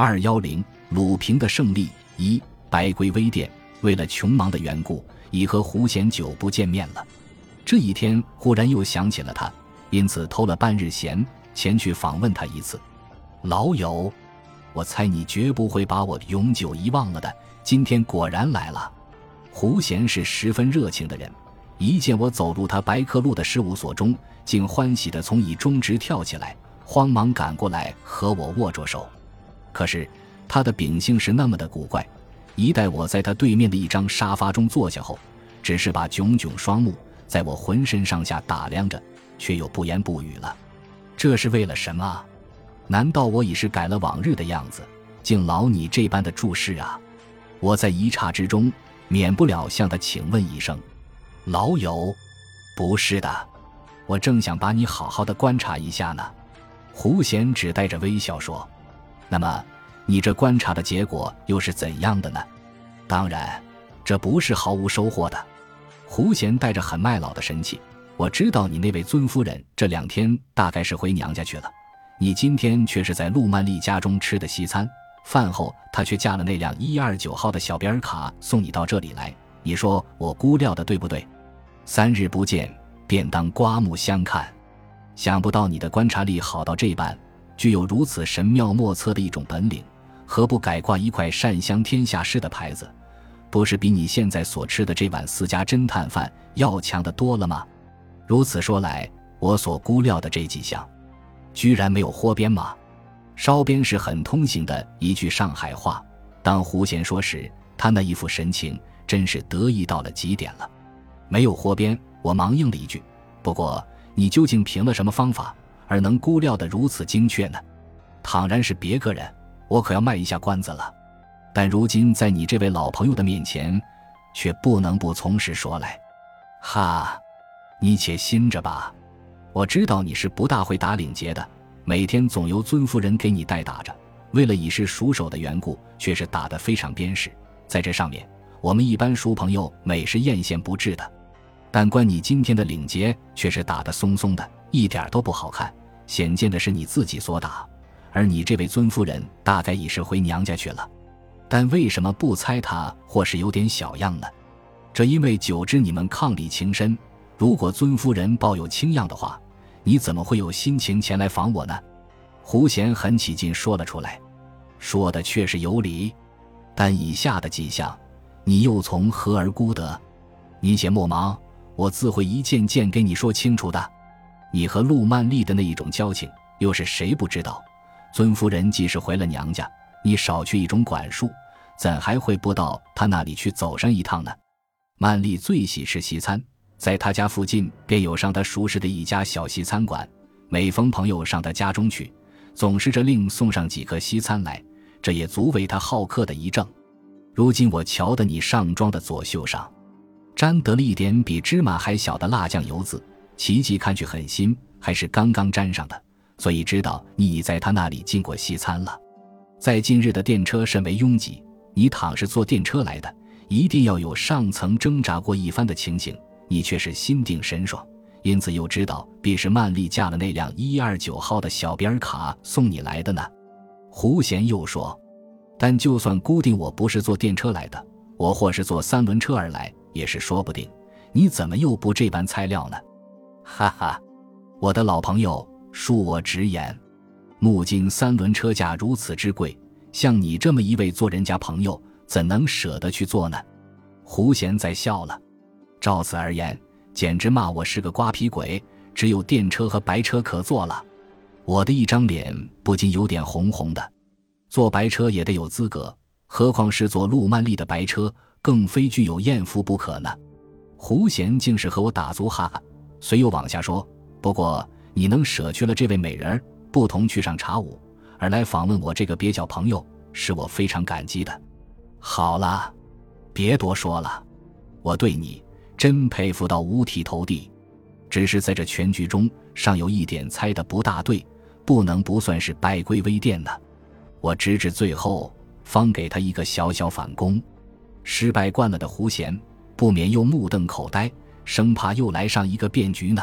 二幺零鲁平的胜利一白龟微店为了穷忙的缘故，已和胡贤久不见面了。这一天忽然又想起了他，因此偷了半日闲，前去访问他一次。老友，我猜你绝不会把我永久遗忘了的。今天果然来了。胡贤是十分热情的人，一见我走入他白客路的事务所中，竟欢喜地从椅中直跳起来，慌忙赶过来和我握着手。可是他的秉性是那么的古怪，一待我在他对面的一张沙发中坐下后，只是把炯炯双目在我浑身上下打量着，却又不言不语了。这是为了什么？难道我已是改了往日的样子，竟劳你这般的注视啊？我在一刹之中，免不了向他请问一声：“老友，不是的，我正想把你好好的观察一下呢。”胡贤只带着微笑说：“那么，你这观察的结果又是怎样的呢？”当然，这不是毫无收获的。胡贤带着很卖老的神气：“我知道你那位尊夫人这两天大概是回娘家去了。”你今天却是在陆曼丽家中吃的西餐，饭后她却驾了那辆一二九号的小别尔卡送你到这里来。你说我估料的对不对？三日不见，便当刮目相看。想不到你的观察力好到这般，具有如此神妙莫测的一种本领，何不改挂一块“善香天下事”的牌子？不是比你现在所吃的这碗私家侦探饭要强的多了吗？如此说来，我所估料的这几项。居然没有豁边吗？烧边是很通行的一句上海话。当胡贤说时，他那一副神情真是得意到了极点了。没有豁边，我忙应了一句：“不过你究竟凭了什么方法，而能估料得如此精确呢？倘然是别个人，我可要卖一下关子了。但如今在你这位老朋友的面前，却不能不从实说来。哈，你且心着吧。”我知道你是不大会打领结的，每天总由尊夫人给你代打着。为了以示熟手的缘故，却是打得非常鞭实。在这上面，我们一般熟朋友每是艳羡不至的。但关你今天的领结，却是打得松松的，一点都不好看。显见的是你自己所打，而你这位尊夫人大概已是回娘家去了。但为什么不猜她或是有点小样呢？这因为久知你们伉俪情深，如果尊夫人抱有轻样的话。你怎么会有心情前来访我呢？胡贤很起劲说了出来，说的确实有理，但以下的几项，你又从何而估得？您且莫忙，我自会一件件给你说清楚的。你和陆曼丽的那一种交情，又是谁不知道？尊夫人既是回了娘家，你少去一种管束，怎还会不到她那里去走上一趟呢？曼丽最喜吃西餐。在她家附近，便有上她熟识的一家小西餐馆。每逢朋友上她家中去，总是这令送上几颗西餐来，这也足为她好客的一证。如今我瞧得你上装的左袖上，沾得了一点比芝麻还小的辣酱油渍，奇迹看去很新，还是刚刚沾上的，所以知道你已在他那里进过西餐了。在近日的电车甚为拥挤，你倘是坐电车来的，一定要有上层挣扎过一番的情形。你却是心定神爽，因此又知道必是曼丽驾了那辆一二九号的小边卡送你来的呢。胡贤又说：“但就算固定我不是坐电车来的，我或是坐三轮车而来，也是说不定。你怎么又不这般猜料呢？”哈哈，我的老朋友，恕我直言，目今三轮车价如此之贵，像你这么一位做人家朋友，怎能舍得去做呢？胡贤在笑了。照此而言，简直骂我是个瓜皮鬼，只有电车和白车可坐了。我的一张脸不禁有点红红的。坐白车也得有资格，何况是坐陆曼丽的白车，更非具有艳福不可呢。胡贤竟是和我打足哈哈，随又往下说：“不过你能舍去了这位美人儿，不同去上茶舞，而来访问我这个蹩脚朋友，是我非常感激的。好了，别多说了，我对你。”真佩服到五体投地，只是在这全局中尚有一点猜的不大对，不能不算是败归微店呢。我直至最后方给他一个小小反攻，失败惯了的胡贤不免又目瞪口呆，生怕又来上一个变局呢。